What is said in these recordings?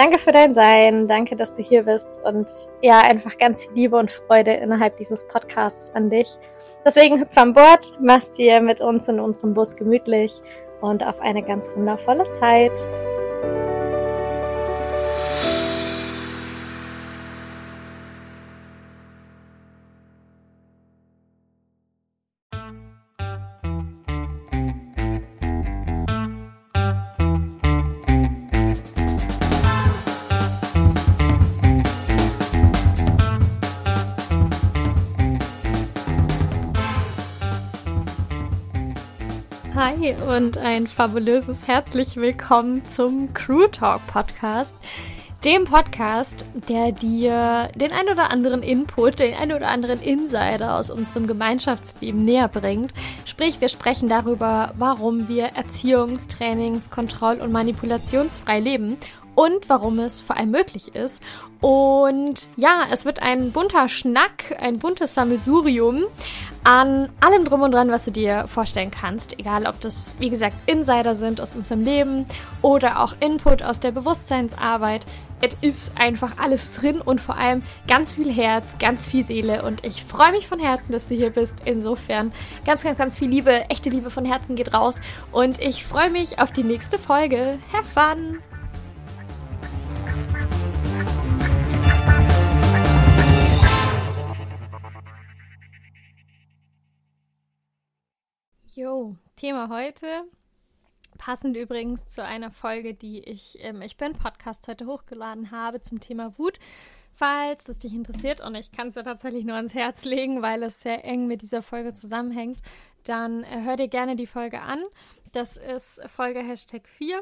danke für dein Sein, danke, dass du hier bist und ja, einfach ganz viel Liebe und Freude innerhalb dieses Podcasts an dich. Deswegen hüpf an Bord, mach's dir mit uns in unserem Bus gemütlich und auf eine ganz wundervolle Zeit. Hi und ein fabulöses herzlich willkommen zum Crew Talk Podcast. Dem Podcast, der dir den ein oder anderen Input, den ein oder anderen Insider aus unserem Gemeinschaftsleben näher bringt. Sprich, wir sprechen darüber, warum wir Erziehungs-, Trainings-, Kontroll- und Manipulationsfrei leben und warum es vor allem möglich ist. Und ja, es wird ein bunter Schnack, ein buntes Sammelsurium an allem drum und dran, was du dir vorstellen kannst. Egal, ob das, wie gesagt, Insider sind aus unserem Leben oder auch Input aus der Bewusstseinsarbeit. Es ist einfach alles drin und vor allem ganz viel Herz, ganz viel Seele. Und ich freue mich von Herzen, dass du hier bist. Insofern ganz, ganz, ganz viel Liebe, echte Liebe von Herzen geht raus. Und ich freue mich auf die nächste Folge. Have fun! Jo, Thema heute. Passend übrigens zu einer Folge, die ich im Ich Bin Podcast heute hochgeladen habe zum Thema Wut. Falls es dich interessiert und ich kann es dir tatsächlich nur ans Herz legen, weil es sehr eng mit dieser Folge zusammenhängt, dann äh, hör dir gerne die Folge an. Das ist Folge Hashtag 4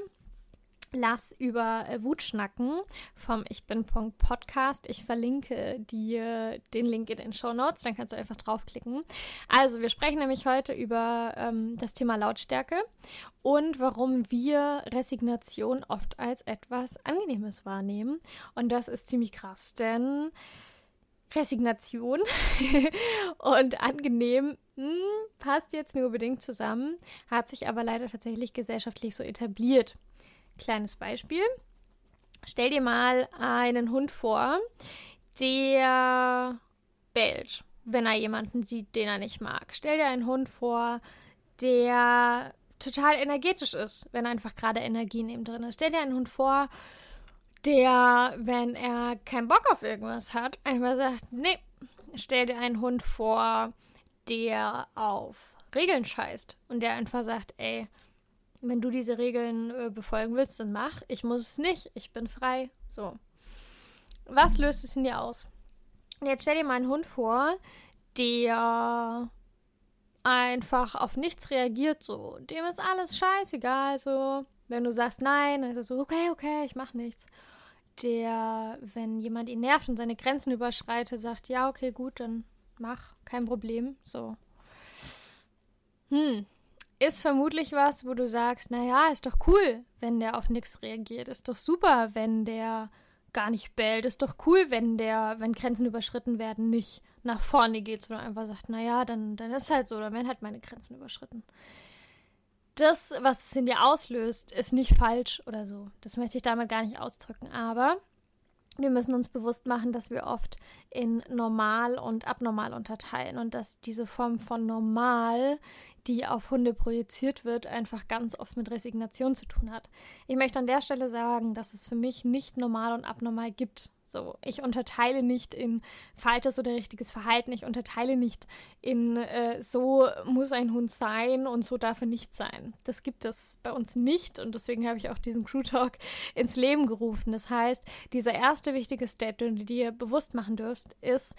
Lass über äh, Wut schnacken vom Ich bin Punkt Podcast. Ich verlinke dir den Link in den Show Notes, dann kannst du einfach draufklicken. Also, wir sprechen nämlich heute über ähm, das Thema Lautstärke und warum wir Resignation oft als etwas Angenehmes wahrnehmen. Und das ist ziemlich krass, denn Resignation und angenehm mh, hm, passt jetzt nur bedingt zusammen, hat sich aber leider tatsächlich gesellschaftlich so etabliert. Kleines Beispiel. Stell dir mal einen Hund vor, der bellt, wenn er jemanden sieht, den er nicht mag. Stell dir einen Hund vor, der total energetisch ist, wenn einfach gerade Energie ihm drin ist. Stell dir einen Hund vor, der, wenn er keinen Bock auf irgendwas hat, einfach sagt, nee, stell dir einen Hund vor, der auf Regeln scheißt und der einfach sagt, ey, wenn du diese Regeln äh, befolgen willst, dann mach. Ich muss es nicht. Ich bin frei. So. Was löst es in dir aus? jetzt stell dir mal einen Hund vor, der einfach auf nichts reagiert, so. Dem ist alles scheißegal, so. Wenn du sagst nein, dann ist er so, okay, okay, ich mach nichts. Der, wenn jemand ihn nervt und seine Grenzen überschreitet, sagt, ja, okay, gut, dann mach, kein Problem, so. Hm, ist vermutlich was, wo du sagst, naja, ist doch cool, wenn der auf nichts reagiert. Ist doch super, wenn der gar nicht bellt. Ist doch cool, wenn der, wenn Grenzen überschritten werden, nicht nach vorne geht, sondern einfach sagt, naja, dann, dann ist halt so, dann werden halt meine Grenzen überschritten. Das, was es in dir auslöst, ist nicht falsch oder so. Das möchte ich damit gar nicht ausdrücken. Aber wir müssen uns bewusst machen, dass wir oft in normal und abnormal unterteilen und dass diese Form von normal, die auf Hunde projiziert wird, einfach ganz oft mit Resignation zu tun hat. Ich möchte an der Stelle sagen, dass es für mich nicht normal und abnormal gibt. So, ich unterteile nicht in falsches oder richtiges Verhalten. Ich unterteile nicht in äh, so muss ein Hund sein und so darf er nicht sein. Das gibt es bei uns nicht und deswegen habe ich auch diesen Crew Talk ins Leben gerufen. Das heißt, dieser erste wichtige Step, den du dir bewusst machen dürfst, ist,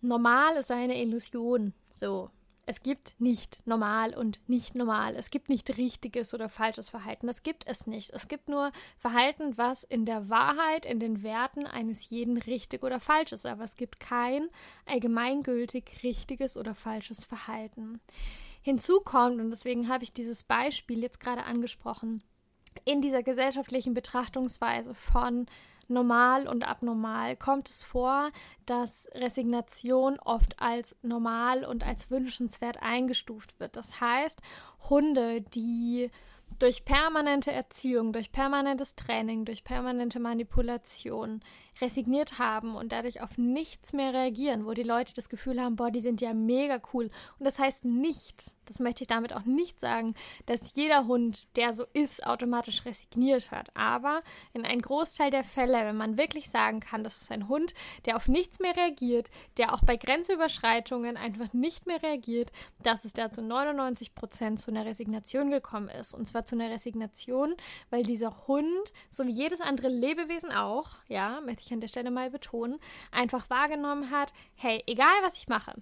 normal ist eine Illusion. So, es gibt nicht normal und nicht normal. Es gibt nicht richtiges oder falsches Verhalten. Das gibt es nicht. Es gibt nur Verhalten, was in der Wahrheit, in den Werten eines jeden richtig oder falsch ist. Aber es gibt kein allgemeingültig richtiges oder falsches Verhalten. Hinzu kommt, und deswegen habe ich dieses Beispiel jetzt gerade angesprochen, in dieser gesellschaftlichen Betrachtungsweise von normal und abnormal kommt es vor, dass Resignation oft als normal und als wünschenswert eingestuft wird. Das heißt, Hunde, die durch permanente Erziehung, durch permanentes Training, durch permanente Manipulation resigniert haben und dadurch auf nichts mehr reagieren, wo die Leute das Gefühl haben, boah, die sind ja mega cool. Und das heißt nicht, das möchte ich damit auch nicht sagen, dass jeder Hund, der so ist, automatisch resigniert hat. Aber in einem Großteil der Fälle, wenn man wirklich sagen kann, das ist ein Hund, der auf nichts mehr reagiert, der auch bei Grenzüberschreitungen einfach nicht mehr reagiert, dass es da zu 99 Prozent zu einer Resignation gekommen ist. Und zwar zu einer Resignation, weil dieser Hund, so wie jedes andere Lebewesen auch, ja, möchte ich an der Stelle mal betonen, einfach wahrgenommen hat, hey, egal was ich mache,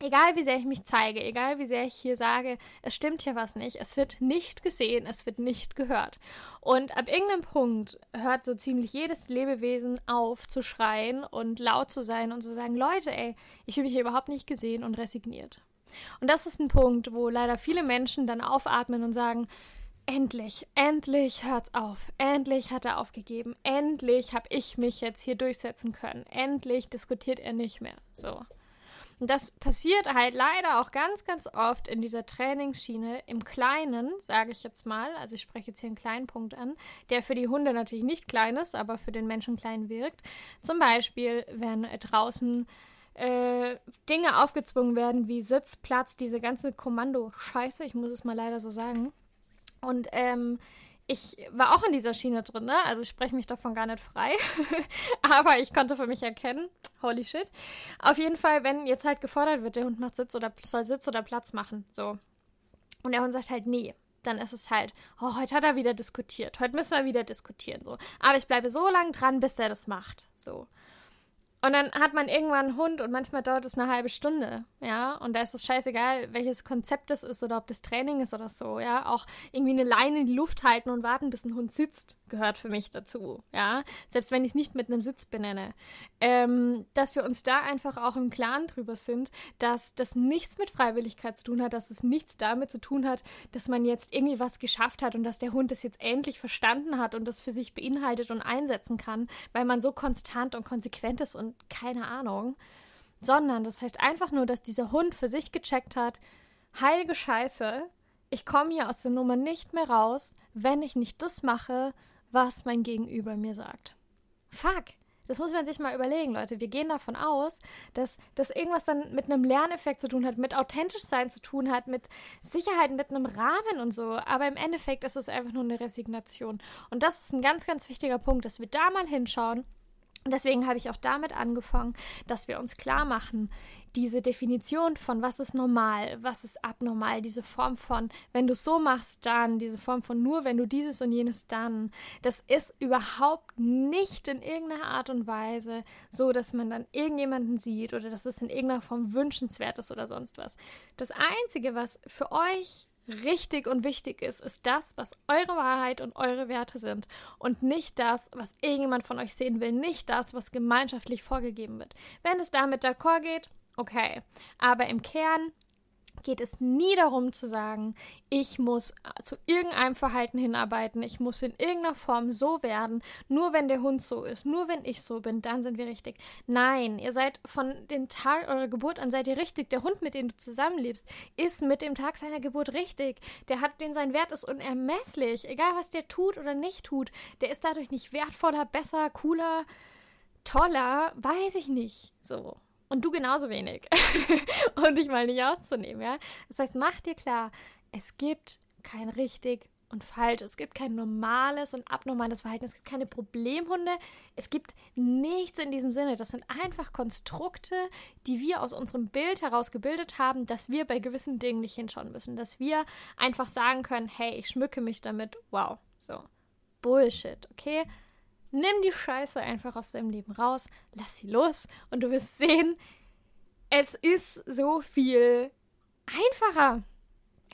egal wie sehr ich mich zeige, egal wie sehr ich hier sage, es stimmt hier was nicht, es wird nicht gesehen, es wird nicht gehört. Und ab irgendeinem Punkt hört so ziemlich jedes Lebewesen auf zu schreien und laut zu sein und zu sagen, Leute, ey, ich fühle mich hier überhaupt nicht gesehen und resigniert. Und das ist ein Punkt, wo leider viele Menschen dann aufatmen und sagen, endlich, endlich hört's auf. Endlich hat er aufgegeben. Endlich habe ich mich jetzt hier durchsetzen können. Endlich diskutiert er nicht mehr. So. Und das passiert halt leider auch ganz, ganz oft in dieser Trainingsschiene im Kleinen, sage ich jetzt mal. Also ich spreche jetzt hier einen kleinen Punkt an, der für die Hunde natürlich nicht klein ist, aber für den Menschen klein wirkt. Zum Beispiel, wenn draußen äh, Dinge aufgezwungen werden wie Sitz, Platz, diese ganze Kommando-Scheiße, ich muss es mal leider so sagen. Und ähm, ich war auch in dieser Schiene drin, ne? Also ich spreche mich davon gar nicht frei. Aber ich konnte für mich erkennen, holy shit. Auf jeden Fall, wenn jetzt halt gefordert wird, der Hund macht Sitz oder soll Sitz oder Platz machen, so. Und der Hund sagt halt nee, dann ist es halt, oh, heute hat er wieder diskutiert, heute müssen wir wieder diskutieren, so. Aber ich bleibe so lange dran, bis er das macht, so. Und dann hat man irgendwann einen Hund und manchmal dauert es eine halbe Stunde, ja. Und da ist es scheißegal, welches Konzept das ist oder ob das Training ist oder so, ja. Auch irgendwie eine Leine in die Luft halten und warten, bis ein Hund sitzt, gehört für mich dazu, ja. Selbst wenn ich es nicht mit einem Sitz benenne. Ähm, dass wir uns da einfach auch im Klaren drüber sind, dass das nichts mit Freiwilligkeit zu tun hat, dass es nichts damit zu tun hat, dass man jetzt irgendwie was geschafft hat und dass der Hund das jetzt endlich verstanden hat und das für sich beinhaltet und einsetzen kann, weil man so konstant und konsequent ist und keine Ahnung, sondern das heißt einfach nur, dass dieser Hund für sich gecheckt hat, heilige Scheiße, ich komme hier aus der Nummer nicht mehr raus, wenn ich nicht das mache, was mein Gegenüber mir sagt. Fuck. Das muss man sich mal überlegen, Leute. Wir gehen davon aus, dass das irgendwas dann mit einem Lerneffekt zu tun hat, mit authentisch sein zu tun hat, mit Sicherheit, mit einem Rahmen und so. Aber im Endeffekt ist es einfach nur eine Resignation. Und das ist ein ganz, ganz wichtiger Punkt, dass wir da mal hinschauen deswegen habe ich auch damit angefangen, dass wir uns klar machen, diese Definition von was ist normal, was ist abnormal, diese Form von, wenn du so machst, dann, diese Form von nur, wenn du dieses und jenes dann, das ist überhaupt nicht in irgendeiner Art und Weise so, dass man dann irgendjemanden sieht oder dass es in irgendeiner Form wünschenswert ist oder sonst was. Das Einzige, was für euch richtig und wichtig ist, ist das, was eure Wahrheit und eure Werte sind. Und nicht das, was irgendjemand von euch sehen will, nicht das, was gemeinschaftlich vorgegeben wird. Wenn es damit d'accord geht, okay, aber im Kern geht es nie darum zu sagen, ich muss zu irgendeinem Verhalten hinarbeiten, ich muss in irgendeiner Form so werden, nur wenn der Hund so ist, nur wenn ich so bin, dann sind wir richtig. Nein, ihr seid von dem Tag eurer Geburt an seid ihr richtig. Der Hund, mit dem du zusammenlebst, ist mit dem Tag seiner Geburt richtig. Der hat den sein Wert ist unermesslich, egal was der tut oder nicht tut. Der ist dadurch nicht wertvoller, besser, cooler, toller, weiß ich nicht. So. Und du genauso wenig. und dich mal nicht auszunehmen, ja. Das heißt, mach dir klar, es gibt kein richtig und falsch. Es gibt kein normales und abnormales Verhalten. Es gibt keine Problemhunde. Es gibt nichts in diesem Sinne. Das sind einfach Konstrukte, die wir aus unserem Bild heraus gebildet haben, dass wir bei gewissen Dingen nicht hinschauen müssen. Dass wir einfach sagen können, hey, ich schmücke mich damit. Wow. So. Bullshit, okay? Nimm die Scheiße einfach aus deinem Leben raus, lass sie los und du wirst sehen, es ist so viel einfacher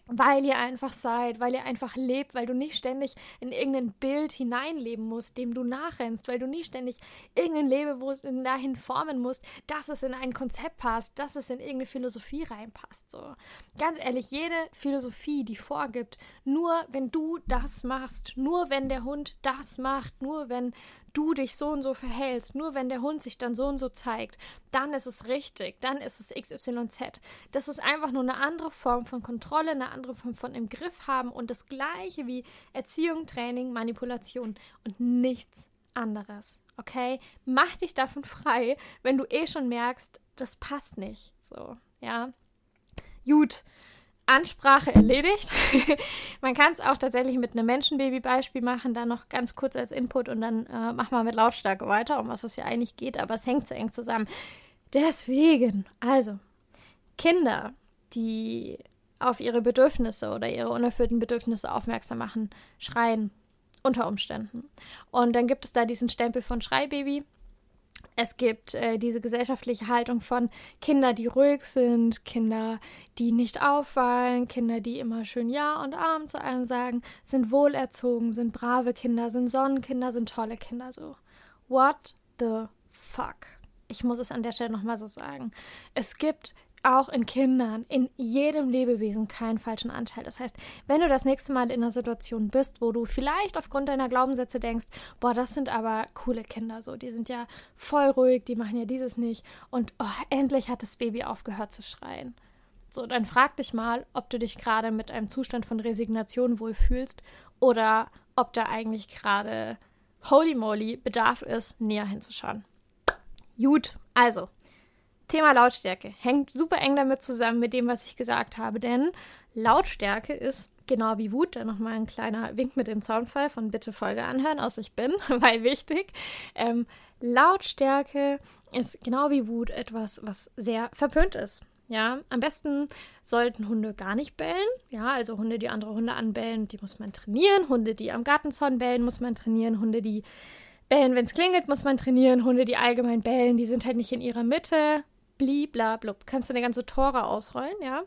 weil ihr einfach seid, weil ihr einfach lebt, weil du nicht ständig in irgendein Bild hineinleben musst, dem du nachrennst, weil du nicht ständig irgendein Lebewesen dahin formen musst, dass es in ein Konzept passt, dass es in irgendeine Philosophie reinpasst. So. Ganz ehrlich, jede Philosophie, die vorgibt, nur wenn du das machst, nur wenn der Hund das macht, nur wenn du dich so und so verhältst, nur wenn der Hund sich dann so und so zeigt, dann ist es richtig, dann ist es XYZ. Das ist einfach nur eine andere Form von Kontrolle, eine andere Form von im Griff haben und das gleiche wie Erziehung, Training, Manipulation und nichts anderes. Okay? Mach dich davon frei, wenn du eh schon merkst, das passt nicht. So, ja. Gut. Ansprache erledigt. man kann es auch tatsächlich mit einem Menschenbaby-Beispiel machen, dann noch ganz kurz als Input und dann äh, machen wir mit Lautstärke weiter, um was es ja eigentlich geht, aber es hängt so eng zusammen. Deswegen, also, Kinder, die auf ihre Bedürfnisse oder ihre unerfüllten Bedürfnisse aufmerksam machen, schreien unter Umständen. Und dann gibt es da diesen Stempel von Schreibaby es gibt äh, diese gesellschaftliche Haltung von Kinder, die ruhig sind, Kinder, die nicht auffallen, Kinder, die immer schön Ja und Arm zu allem sagen, sind wohlerzogen, sind brave Kinder, sind Sonnenkinder, sind tolle Kinder. So, what the fuck? Ich muss es an der Stelle nochmal so sagen. Es gibt auch in Kindern, in jedem Lebewesen keinen falschen Anteil. Das heißt, wenn du das nächste Mal in einer Situation bist, wo du vielleicht aufgrund deiner Glaubenssätze denkst, boah, das sind aber coole Kinder, so, die sind ja voll ruhig, die machen ja dieses nicht und oh, endlich hat das Baby aufgehört zu schreien. So, dann frag dich mal, ob du dich gerade mit einem Zustand von Resignation wohlfühlst oder ob da eigentlich gerade holy moly Bedarf ist, näher hinzuschauen. Gut, also Thema Lautstärke hängt super eng damit zusammen mit dem, was ich gesagt habe, denn Lautstärke ist genau wie Wut, da nochmal ein kleiner Wink mit dem Soundfall von bitte Folge anhören, aus ich bin, weil wichtig. Ähm, Lautstärke ist genau wie Wut etwas, was sehr verpönt ist. Ja, am besten sollten Hunde gar nicht bellen. Ja, also Hunde, die andere Hunde anbellen, die muss man trainieren. Hunde, die am Gartenzaun bellen, muss man trainieren. Hunde, die bellen, wenn es klingelt, muss man trainieren. Hunde, die allgemein bellen, die sind halt nicht in ihrer Mitte. Bliblablub. Kannst du eine ganze Tore ausrollen, ja?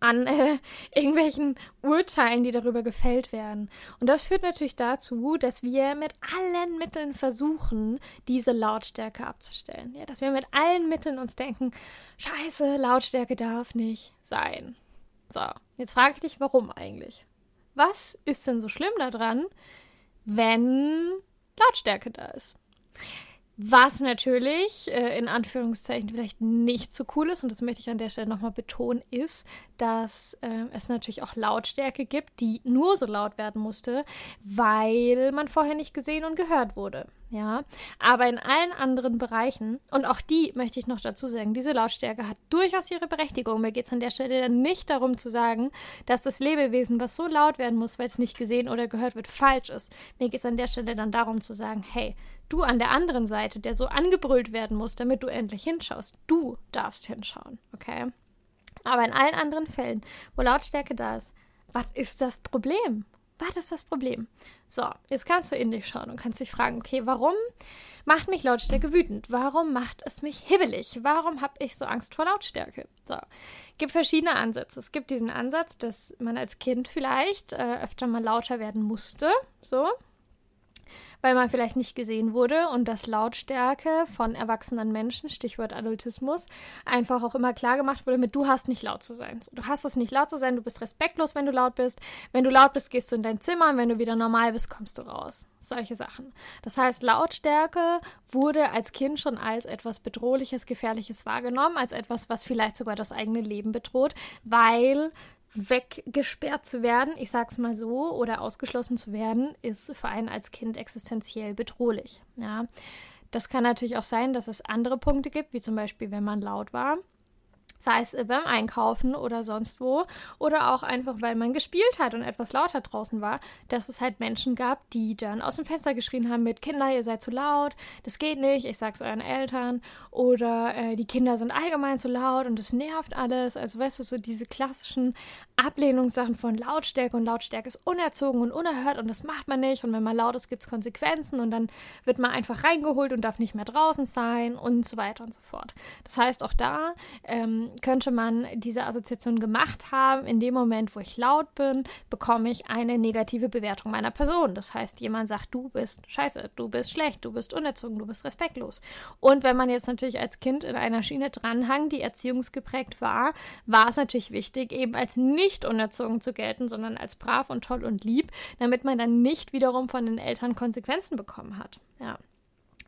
an äh, irgendwelchen Urteilen, die darüber gefällt werden. Und das führt natürlich dazu, dass wir mit allen Mitteln versuchen, diese Lautstärke abzustellen. Ja, dass wir mit allen Mitteln uns denken, scheiße, Lautstärke darf nicht sein. So, jetzt frage ich dich, warum eigentlich? Was ist denn so schlimm daran, wenn Lautstärke da ist? Was natürlich äh, in Anführungszeichen vielleicht nicht so cool ist, und das möchte ich an der Stelle nochmal betonen, ist, dass äh, es natürlich auch Lautstärke gibt, die nur so laut werden musste, weil man vorher nicht gesehen und gehört wurde ja. Aber in allen anderen Bereichen, und auch die möchte ich noch dazu sagen, diese Lautstärke hat durchaus ihre Berechtigung. Mir geht es an der Stelle dann nicht darum zu sagen, dass das Lebewesen, was so laut werden muss, weil es nicht gesehen oder gehört wird, falsch ist. Mir geht es an der Stelle dann darum zu sagen, hey, du an der anderen Seite, der so angebrüllt werden muss, damit du endlich hinschaust, du darfst hinschauen, okay? Aber in allen anderen Fällen, wo Lautstärke da ist, was ist das Problem? Was ist das Problem? So, jetzt kannst du in dich schauen und kannst dich fragen, okay, warum macht mich Lautstärke wütend? Warum macht es mich hibbelig? Warum habe ich so Angst vor Lautstärke? So, gibt verschiedene Ansätze. Es gibt diesen Ansatz, dass man als Kind vielleicht äh, öfter mal lauter werden musste, so, weil man vielleicht nicht gesehen wurde und dass Lautstärke von erwachsenen Menschen, Stichwort Adultismus, einfach auch immer klar gemacht wurde mit, du hast nicht laut zu sein. Du hast es nicht laut zu sein, du bist respektlos, wenn du laut bist. Wenn du laut bist, gehst du in dein Zimmer und wenn du wieder normal bist, kommst du raus. Solche Sachen. Das heißt, Lautstärke wurde als Kind schon als etwas Bedrohliches, Gefährliches wahrgenommen, als etwas, was vielleicht sogar das eigene Leben bedroht, weil weggesperrt zu werden, ich sag's mal so, oder ausgeschlossen zu werden, ist für einen als Kind existenziell bedrohlich. Ja. Das kann natürlich auch sein, dass es andere Punkte gibt, wie zum Beispiel, wenn man laut war sei es beim Einkaufen oder sonst wo, oder auch einfach, weil man gespielt hat und etwas lauter draußen war, dass es halt Menschen gab, die dann aus dem Fenster geschrien haben mit Kinder, ihr seid zu laut, das geht nicht, ich sag's euren Eltern, oder äh, die Kinder sind allgemein zu laut und es nervt alles. Also weißt du, so diese klassischen Ablehnungssachen von Lautstärke und Lautstärke ist unerzogen und unerhört und das macht man nicht und wenn man laut ist, gibt es Konsequenzen und dann wird man einfach reingeholt und darf nicht mehr draußen sein und so weiter und so fort. Das heißt, auch da ähm, könnte man diese Assoziation gemacht haben, in dem Moment, wo ich laut bin, bekomme ich eine negative Bewertung meiner Person. Das heißt, jemand sagt, du bist scheiße, du bist schlecht, du bist unerzogen, du bist respektlos. Und wenn man jetzt natürlich als Kind in einer Schiene dranhang, die erziehungsgeprägt war, war es natürlich wichtig, eben als nicht unerzogen zu gelten, sondern als brav und toll und lieb, damit man dann nicht wiederum von den Eltern Konsequenzen bekommen hat. Ja.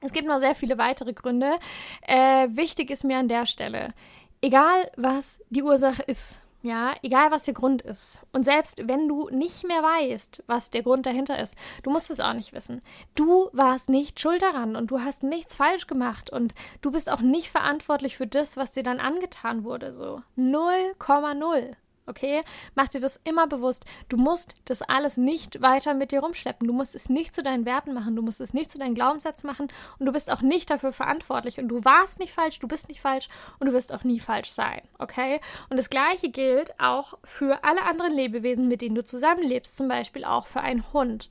Es gibt noch sehr viele weitere Gründe. Äh, wichtig ist mir an der Stelle, egal was die Ursache ist, ja, egal was der Grund ist. Und selbst wenn du nicht mehr weißt, was der Grund dahinter ist, du musst es auch nicht wissen. Du warst nicht schuld daran und du hast nichts falsch gemacht und du bist auch nicht verantwortlich für das, was dir dann angetan wurde, so. 0,0 okay? Mach dir das immer bewusst. Du musst das alles nicht weiter mit dir rumschleppen. Du musst es nicht zu deinen Werten machen. Du musst es nicht zu deinen Glaubenssätzen machen. Und du bist auch nicht dafür verantwortlich. Und du warst nicht falsch, du bist nicht falsch und du wirst auch nie falsch sein, okay? Und das Gleiche gilt auch für alle anderen Lebewesen, mit denen du zusammenlebst. Zum Beispiel auch für einen Hund.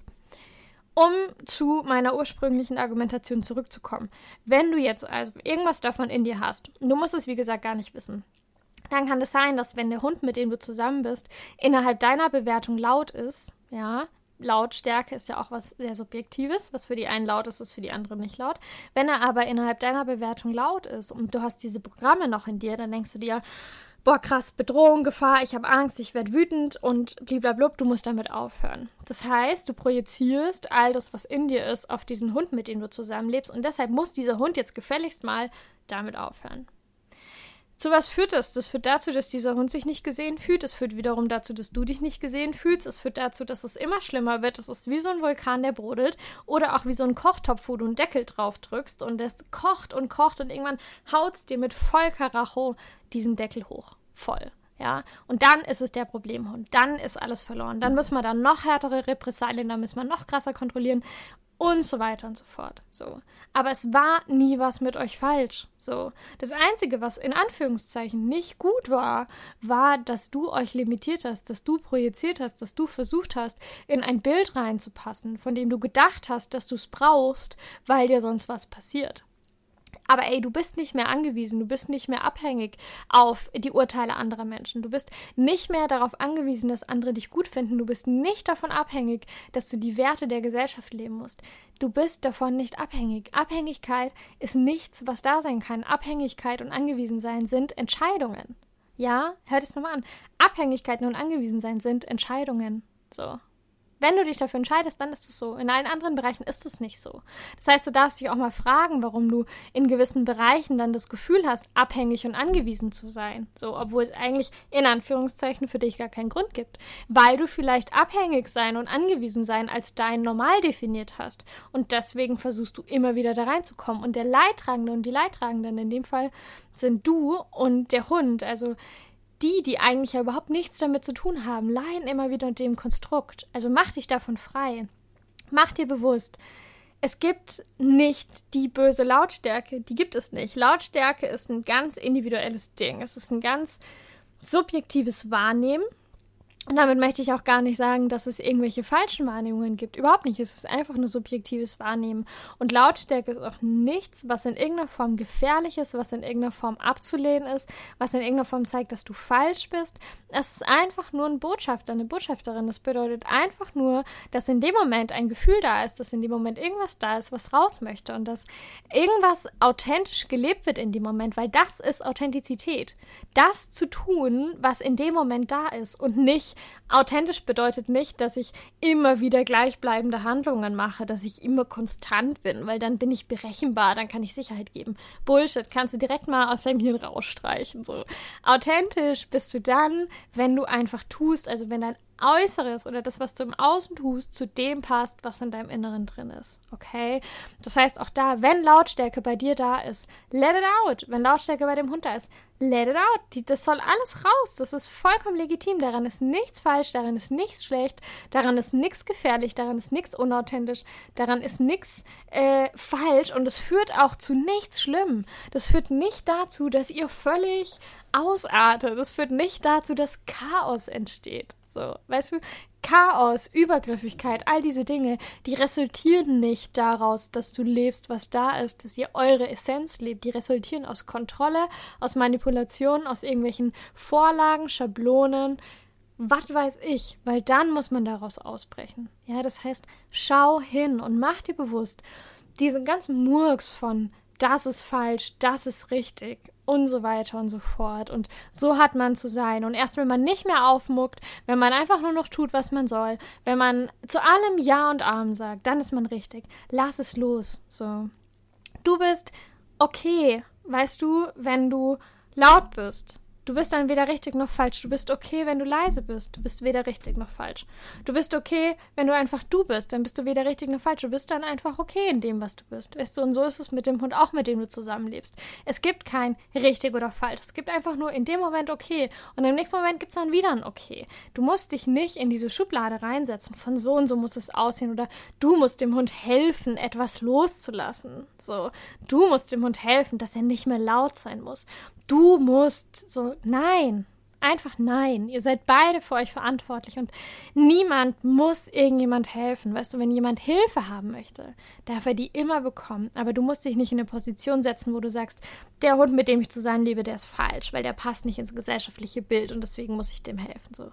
Um zu meiner ursprünglichen Argumentation zurückzukommen. Wenn du jetzt also irgendwas davon in dir hast, du musst es wie gesagt gar nicht wissen, dann kann es sein, dass wenn der Hund, mit dem du zusammen bist, innerhalb deiner Bewertung laut ist, ja, Lautstärke ist ja auch was sehr Subjektives. Was für die einen laut ist, ist für die anderen nicht laut. Wenn er aber innerhalb deiner Bewertung laut ist und du hast diese Programme noch in dir, dann denkst du dir, boah, krass, Bedrohung, Gefahr, ich habe Angst, ich werde wütend und blablabla, du musst damit aufhören. Das heißt, du projizierst all das, was in dir ist, auf diesen Hund, mit dem du zusammenlebst und deshalb muss dieser Hund jetzt gefälligst mal damit aufhören. Zu was führt das? Das führt dazu, dass dieser Hund sich nicht gesehen fühlt. Es führt wiederum dazu, dass du dich nicht gesehen fühlst. Es führt dazu, dass es immer schlimmer wird. Es ist wie so ein Vulkan, der brodelt. Oder auch wie so ein Kochtopf, wo du einen Deckel drauf drückst und das kocht und kocht und irgendwann haut es dir mit voll Karacho diesen Deckel hoch. Voll. Ja, und dann ist es der Problemhund. Dann ist alles verloren. Dann müssen wir dann noch härtere Repressalien, dann müssen wir noch krasser kontrollieren und so weiter und so fort. So. Aber es war nie was mit euch falsch. So. Das Einzige, was in Anführungszeichen nicht gut war, war, dass du euch limitiert hast, dass du projiziert hast, dass du versucht hast, in ein Bild reinzupassen, von dem du gedacht hast, dass du es brauchst, weil dir sonst was passiert. Aber ey, du bist nicht mehr angewiesen, du bist nicht mehr abhängig auf die Urteile anderer Menschen. Du bist nicht mehr darauf angewiesen, dass andere dich gut finden. Du bist nicht davon abhängig, dass du die Werte der Gesellschaft leben musst. Du bist davon nicht abhängig. Abhängigkeit ist nichts, was da sein kann. Abhängigkeit und Angewiesensein sind Entscheidungen. Ja, hört es nochmal an. Abhängigkeiten und Angewiesensein sind Entscheidungen. So. Wenn du dich dafür entscheidest, dann ist es so. In allen anderen Bereichen ist es nicht so. Das heißt, du darfst dich auch mal fragen, warum du in gewissen Bereichen dann das Gefühl hast, abhängig und angewiesen zu sein. So, obwohl es eigentlich in Anführungszeichen für dich gar keinen Grund gibt. Weil du vielleicht abhängig sein und angewiesen sein als dein Normal definiert hast. Und deswegen versuchst du immer wieder da reinzukommen. Und der Leidtragende und die Leidtragenden in dem Fall sind du und der Hund. Also die, die eigentlich ja überhaupt nichts damit zu tun haben, leiden immer wieder unter dem Konstrukt. Also mach dich davon frei. Mach dir bewusst, es gibt nicht die böse Lautstärke, die gibt es nicht. Lautstärke ist ein ganz individuelles Ding. Es ist ein ganz subjektives Wahrnehmen und damit möchte ich auch gar nicht sagen, dass es irgendwelche falschen Wahrnehmungen gibt. Überhaupt nicht. Es ist einfach nur subjektives Wahrnehmen. Und Lautstärke ist auch nichts, was in irgendeiner Form gefährlich ist, was in irgendeiner Form abzulehnen ist, was in irgendeiner Form zeigt, dass du falsch bist. Es ist einfach nur ein Botschafter, eine Botschafterin. Das bedeutet einfach nur, dass in dem Moment ein Gefühl da ist, dass in dem Moment irgendwas da ist, was raus möchte und dass irgendwas authentisch gelebt wird in dem Moment, weil das ist Authentizität. Das zu tun, was in dem Moment da ist und nicht authentisch bedeutet nicht, dass ich immer wieder gleichbleibende Handlungen mache, dass ich immer konstant bin, weil dann bin ich berechenbar, dann kann ich Sicherheit geben. Bullshit, kannst du direkt mal aus deinem Hirn rausstreichen. So. Authentisch bist du dann, wenn du einfach tust, also wenn dein Äußeres oder das, was du im Außen tust, zu dem passt, was in deinem Inneren drin ist. Okay? Das heißt auch da, wenn Lautstärke bei dir da ist, let it out. Wenn Lautstärke bei dem Hund da ist, let it out. Das soll alles raus. Das ist vollkommen legitim. Daran ist nichts falsch, daran ist nichts schlecht, daran ist nichts gefährlich, daran ist nichts unauthentisch, daran ist nichts äh, falsch und es führt auch zu nichts Schlimm. Das führt nicht dazu, dass ihr völlig ausartet. Das führt nicht dazu, dass Chaos entsteht. So, weißt du, Chaos, Übergriffigkeit, all diese Dinge, die resultieren nicht daraus, dass du lebst, was da ist, dass ihr eure Essenz lebt. Die resultieren aus Kontrolle, aus Manipulation, aus irgendwelchen Vorlagen, Schablonen, was weiß ich, weil dann muss man daraus ausbrechen. Ja, das heißt, schau hin und mach dir bewusst, diesen ganzen Murks von das ist falsch, das ist richtig und so weiter und so fort. Und so hat man zu sein. Und erst wenn man nicht mehr aufmuckt, wenn man einfach nur noch tut, was man soll, wenn man zu allem Ja und Arm sagt, dann ist man richtig. Lass es los. So. Du bist okay, weißt du, wenn du laut bist. Du bist dann weder richtig noch falsch. Du bist okay, wenn du leise bist. Du bist weder richtig noch falsch. Du bist okay, wenn du einfach du bist. Dann bist du weder richtig noch falsch. Du bist dann einfach okay in dem, was du bist. Weißt du, und so ist es mit dem Hund auch, mit dem du zusammenlebst. Es gibt kein richtig oder falsch. Es gibt einfach nur in dem Moment okay. Und im nächsten Moment gibt es dann wieder ein okay. Du musst dich nicht in diese Schublade reinsetzen. Von so und so muss es aussehen. Oder du musst dem Hund helfen, etwas loszulassen. So. Du musst dem Hund helfen, dass er nicht mehr laut sein muss du musst so, nein, einfach nein. Ihr seid beide für euch verantwortlich und niemand muss irgendjemand helfen. Weißt du, wenn jemand Hilfe haben möchte, darf er die immer bekommen. Aber du musst dich nicht in eine Position setzen, wo du sagst, der Hund, mit dem ich zusammenlebe, der ist falsch, weil der passt nicht ins gesellschaftliche Bild und deswegen muss ich dem helfen. So.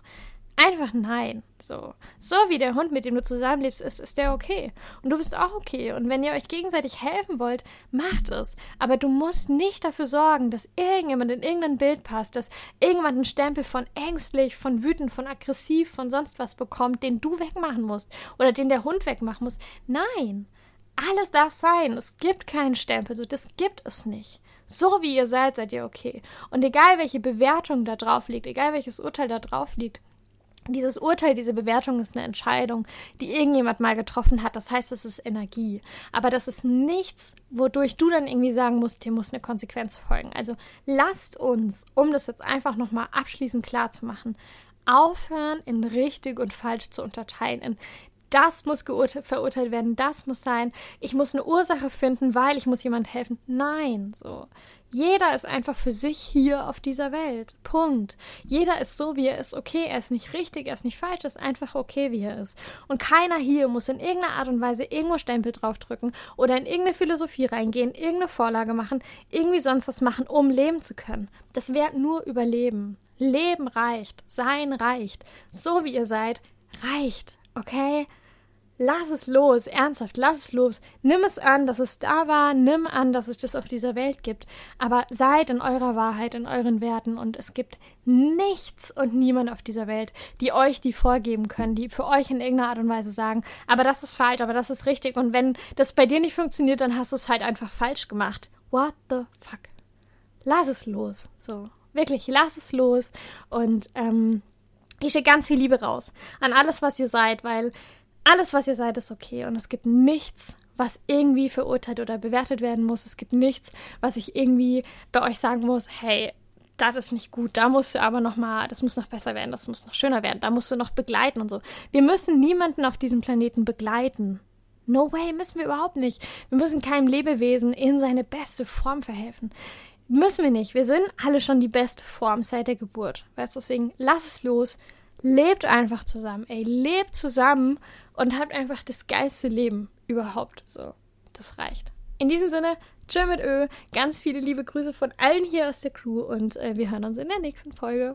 Einfach nein. So. So wie der Hund, mit dem du zusammenlebst, ist, ist der okay. Und du bist auch okay. Und wenn ihr euch gegenseitig helfen wollt, macht es. Aber du musst nicht dafür sorgen, dass irgendjemand in irgendein Bild passt, dass irgendjemand einen Stempel von ängstlich, von wütend, von aggressiv, von sonst was bekommt, den du wegmachen musst. Oder den der Hund wegmachen muss. Nein. Alles darf sein. Es gibt keinen Stempel. So, das gibt es nicht. So wie ihr seid, seid ihr okay. Und egal welche Bewertung da drauf liegt, egal welches Urteil da drauf liegt, dieses Urteil, diese Bewertung ist eine Entscheidung, die irgendjemand mal getroffen hat. Das heißt, es ist Energie. Aber das ist nichts, wodurch du dann irgendwie sagen musst, hier muss eine Konsequenz folgen. Also lasst uns, um das jetzt einfach nochmal abschließend klar zu machen, aufhören, in richtig und falsch zu unterteilen, in das muss verurteilt werden, das muss sein, ich muss eine Ursache finden, weil ich muss jemand helfen. Nein, so. Jeder ist einfach für sich hier auf dieser Welt. Punkt. Jeder ist so, wie er ist. Okay, er ist nicht richtig, er ist nicht falsch, er ist einfach okay, wie er ist. Und keiner hier muss in irgendeiner Art und Weise irgendwo Stempel draufdrücken oder in irgendeine Philosophie reingehen, irgendeine Vorlage machen, irgendwie sonst was machen, um leben zu können. Das wäre nur Überleben. Leben reicht. Sein reicht. So wie ihr seid, reicht okay? Lass es los, ernsthaft, lass es los. Nimm es an, dass es da war, nimm an, dass es das auf dieser Welt gibt. Aber seid in eurer Wahrheit, in euren Werten und es gibt nichts und niemand auf dieser Welt, die euch die vorgeben können, die für euch in irgendeiner Art und Weise sagen, aber das ist falsch, aber das ist richtig und wenn das bei dir nicht funktioniert, dann hast du es halt einfach falsch gemacht. What the fuck? Lass es los. So, wirklich, lass es los und ähm, ich schicke ganz viel Liebe raus an alles, was ihr seid, weil alles, was ihr seid, ist okay. Und es gibt nichts, was irgendwie verurteilt oder bewertet werden muss. Es gibt nichts, was ich irgendwie bei euch sagen muss, hey, das ist nicht gut, da musst du aber noch mal, das muss noch besser werden, das muss noch schöner werden, da musst du noch begleiten und so. Wir müssen niemanden auf diesem Planeten begleiten. No way, müssen wir überhaupt nicht. Wir müssen keinem Lebewesen in seine beste Form verhelfen. Müssen wir nicht. Wir sind alle schon die beste Form seit der Geburt. Weißt du, deswegen lass es los. Lebt einfach zusammen. Ey, lebt zusammen und habt einfach das geilste Leben überhaupt. So, das reicht. In diesem Sinne, tschö mit Ö. Ganz viele liebe Grüße von allen hier aus der Crew und äh, wir hören uns in der nächsten Folge.